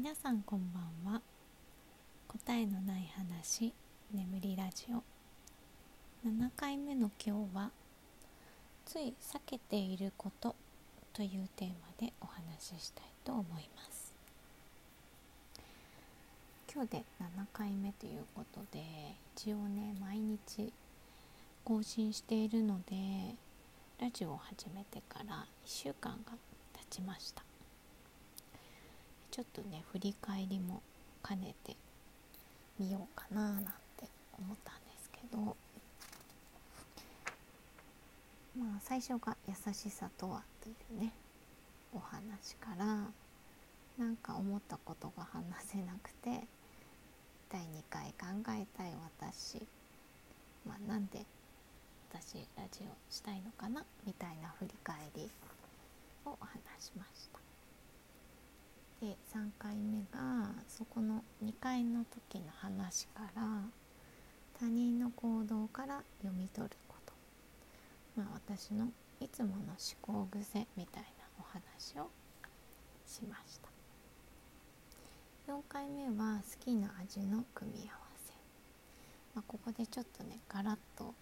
皆さんこんばんは。答えのない話眠りラジオ。7回目の今日はつい避けていることというテーマでお話ししたいと思います。今日で7回目ということで一応ね毎日更新しているのでラジオを始めてから1週間が経ちました。ちょっとね振り返りも兼ねてみようかななんて思ったんですけど。まあ最初が「優しさとは」というねお話からなんか思ったことが話せなくて第2回考えたい私、まあ、なんで私ラジオしたいのかなみたいな振り返りを話しました。で3回目がそこの2回の時の話から他人の行動から読み取ること。まあ私のいつもの思考癖みたいなお話をしました。4回目は好きな味の組み合わせ、まあ、ここでちょっとねガラッと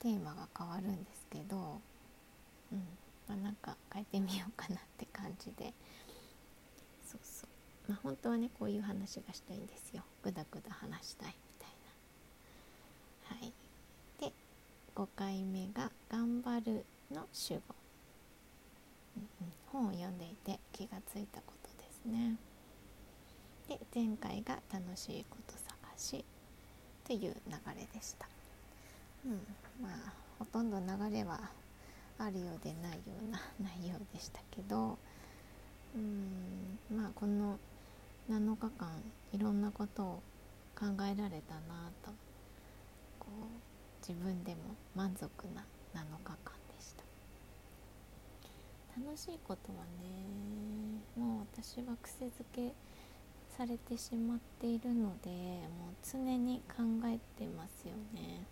テーマが変わるんですけどうん。まあなんか変えてみようかなって感じでそうそう。まあ本当はねこういう話がしたいんですよ。ぐだぐだ話したいみたいなはい。で5回目が「頑張る」の主語、うんうん、本を読んでいて気がついたことですね。で前回が「楽しいこと探し」という流れでした。うん。まあほとんど流れはあるようでないような内容でしたけど。うんまあこの7日間いろんなことを考えられたなとこう自分でも満足な7日間でした。楽しいことはねもう私は癖づけされてしまっているのでもう常に考えてますよね。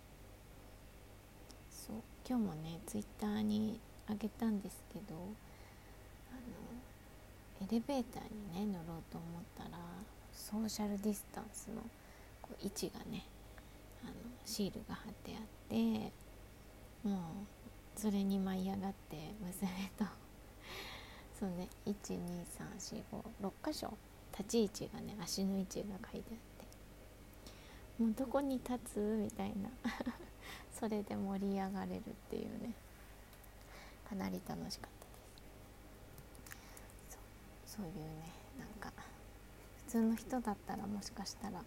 そう今日もねツイッターにあげたんですけどあのエレベーターにね乗ろうと思ったらソーシャルディスタンスのこう位置がねあのシールが貼ってあってもうそれに舞い上がって娘と そうね12345 6箇所立ち位置がね足の位置が書いてあってもうどこに立つみたいな それで盛り上がれるっていうねかなり楽しかった。そういうねなんか普通の人だったらもしかしたら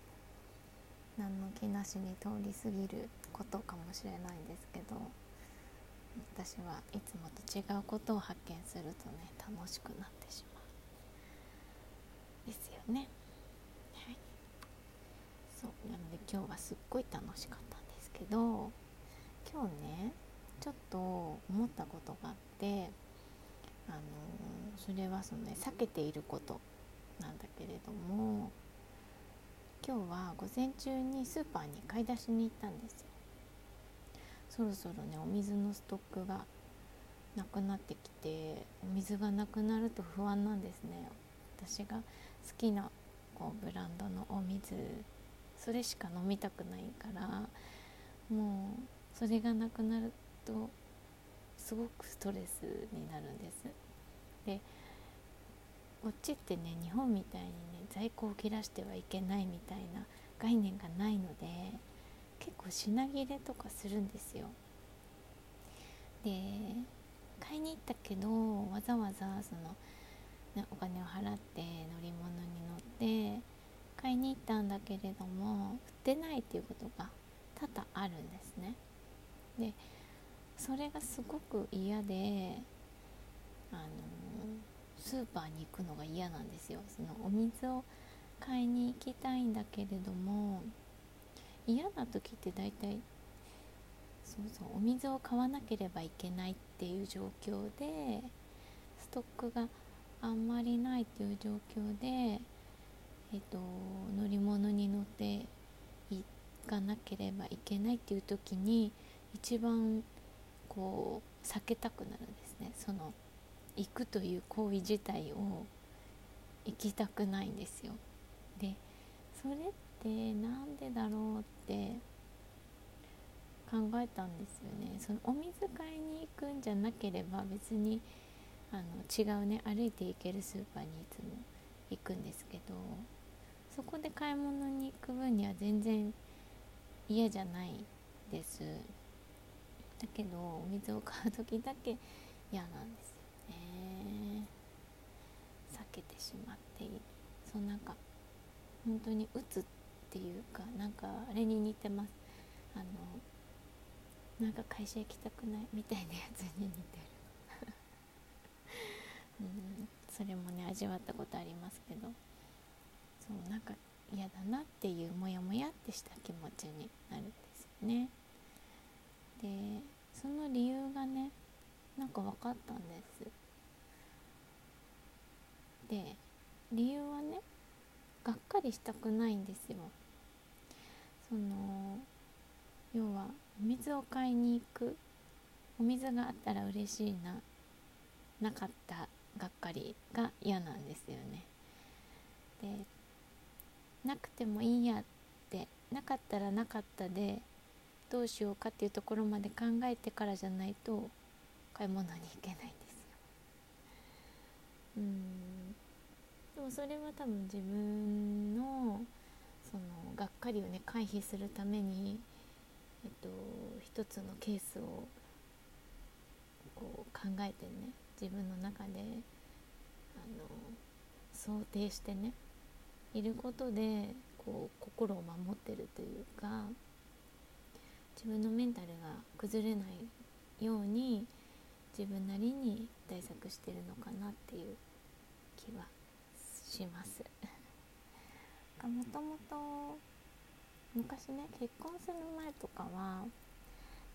何の気なしに通り過ぎることかもしれないんですけど私はいつもと違うことを発見するとね楽しくなってしまう。ですよね。はい。そう。なので今日はすっごい楽しかったんですけど今日ねちょっと思ったことがあってあのそれはその、ね、避けていることなんだけれども今日は午前中にスーパーに買い出しに行ったんですよ。そろそろねお水のストックがなくなってきてお水がなくなると不安なんですね。私が好きなこうブランドのお水それしか飲みたくないからもうそれがなくなるとすごくストレスになるんです。でこっちってね日本みたいにね在庫を切らしてはいけないみたいな概念がないので結構品切れとかするんですよ。で買いに行ったけどわざわざその、ね、お金を払って乗り物に乗って買いに行ったんだけれども売ってないっていうことが多々あるんですね。でそれがすごく嫌であのスーパーに行くのが嫌なんですよ。そのお水を買いに行きたいんだけれども嫌な時って大体そうそうお水を買わなければいけないっていう状況でストックがあんまりないっていう状況で、えっと、乗り物に乗って行かなければいけないっていう時に一番こう避けたくなるんですね。その行くという行為自体を行きたくないんですよ。でそれってなんでだろうって考えたんですよね。そのお水買いに行くんじゃなければ別にあの違うね歩いて行けるスーパーにいつも行くんですけどそこで買い物に行く分には全然嫌じゃないです。だけどお水を買う時だけ嫌なんですよね。避けてしまっている。そうなんか本当に打つっていうかなんかあれに似てます。あのなんか会社行きたくないみたいなやつに似てる。うんそれもね味わったことありますけど。そうなんか嫌だなっていうモヤモヤってした気持ちになるんですよねでその理由がねなんかったんです。で理由はねがっかりしたくないんですよ。その要はお水を買いに行くお水があったら嬉しいななかったがっかりが嫌なんですよね。でなくてもいいやってなかったらなかったでどうしようかっていうところまで考えてからじゃないと買い物に行けないんですよ。うん。でもそれは多分自分のそのがっかりをね回避するためにえっと一つのケースをこう考えてね自分の中であの想定してねいることでこう心を守ってるというか自分のメンタルが崩れないように自分なりに対策してるのかなっていう気はしますもともと昔ね結婚する前とかは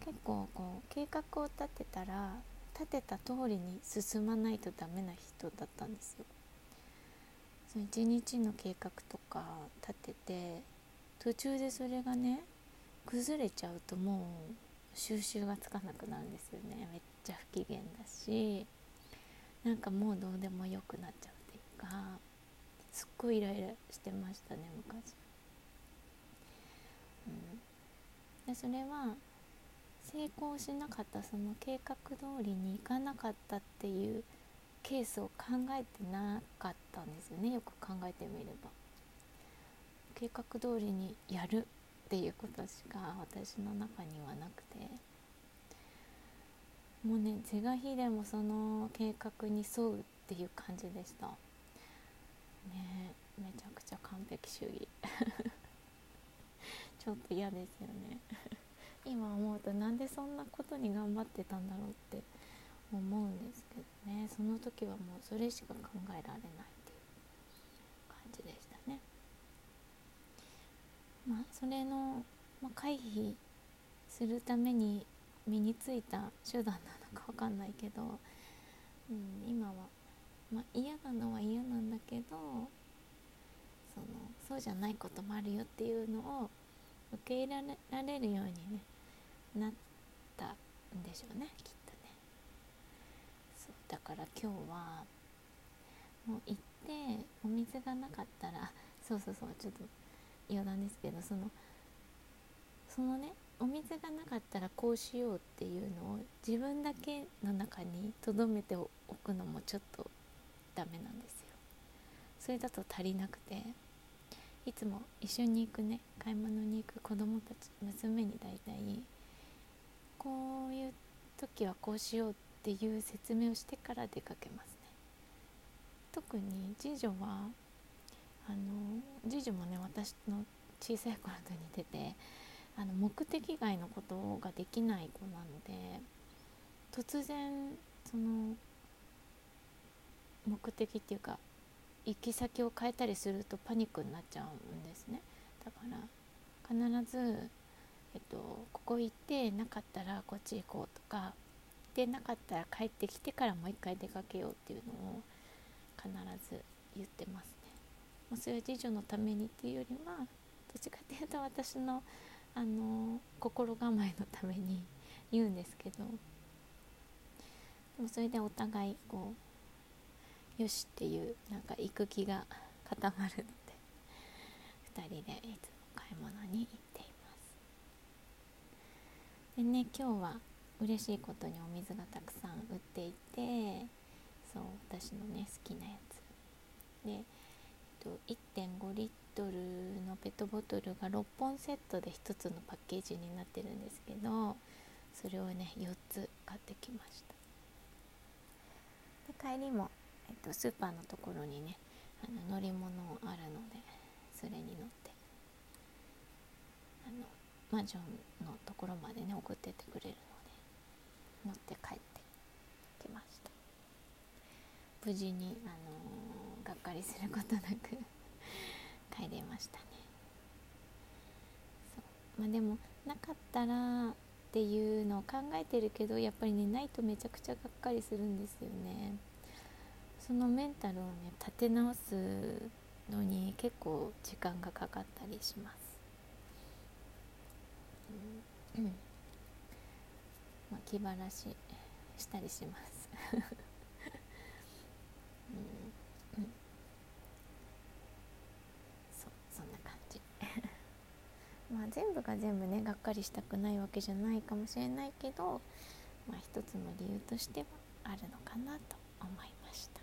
結構こう計画を立てたら立てた通りに進まないとダメな人だったんですよ。その1日の計画とか立てて途中でそれがね崩れちゃうともう収集がつかなくなるんですよね。めっちゃ不機嫌だしなんかもうどうでもよくなっちゃうっていうかすっごいイライラしてましたね昔、うん、でそれは成功しなかったその計画通りにいかなかったっていうケースを考えてなかったんですよね。よく考えてみれば。計画通りにやるっていうことしか私の中にはなくて。もうね是が非でもその計画に沿うっていう感じでした。ねめちゃくちゃ完璧主義。ちょっと嫌ですよね。今思うとなんでそんなことに頑張ってたんだろうって思うんですけどね。その時はもうそれしか考えられないっていう感じでしたねまあそれの、まあ、回避するために身についた手段なのか分かんないけど、うん、今は、まあ、嫌なのは嫌なんだけどそのそうじゃないこともあるよっていうのを受け入れられるようにねなったんでしょうねきっとね。そうだから今日はもう行ってお水がなかったらそうそうそうちょっと余談ですけどそのそのねお水がなかったらこうしようっていうのを自分だけの中に留めておくのもちょっとダメなんですよ。それだと足りなくていつも一緒に行くね買い物に行く子供たち娘に大体こういう時はこうしようっていう説明をしてから出かけますね。特に次女はあの次女もね私の小さい頃と似ててあの目的外のことができない子なので突然その目的っていうか行き先を変えたりするとパニックになっちゃうんですね。だから必ずえっと、ここ行ってなかったらこっち行こうとかでなかったら帰ってきてからもう一回出かけようっていうのを必ず言ってます。ね。まあ、それは次女のためにっていうよりはどっちかっていうと私のあの心構えのために言うんですけどでもそれでお互いこうよしっていうなんか行く気が固まるので2人でいつも買い物に行っていますでね今日は嬉しいことにお水がたくさん売っていてそう私のね好きなやつで、と、1.5リットルのペットボトルが6本セットで1つのパッケージになってるんですけどそれをね4つ買ってきました。で帰りも、えっと、スーパーのところにねあの乗り物あるのでそれに乗ってあのマンションのところまでね送ってってくれるので乗って帰ってきました。無事に、あの、っかりすることなく 帰れましたね。そう。まあでもなかったらっていうのを考えてるけどやっぱりねないとめちゃくちゃがっかりするんですよね。そのメンタルをね立て直すのに結構時間がかかったりします、うん、まあ、気晴らししたりします。うん、うん、そうそんな感じまあ全部が全部ねがっかりしたくないわけじゃないかもしれないけど、まあ、一つの理由としてはあるのかなと思いました、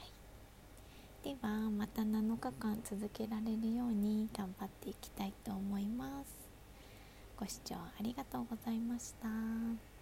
はい、ではまた7日間続けられるように頑張っていきたいと思います。ご視聴ありがとうございました。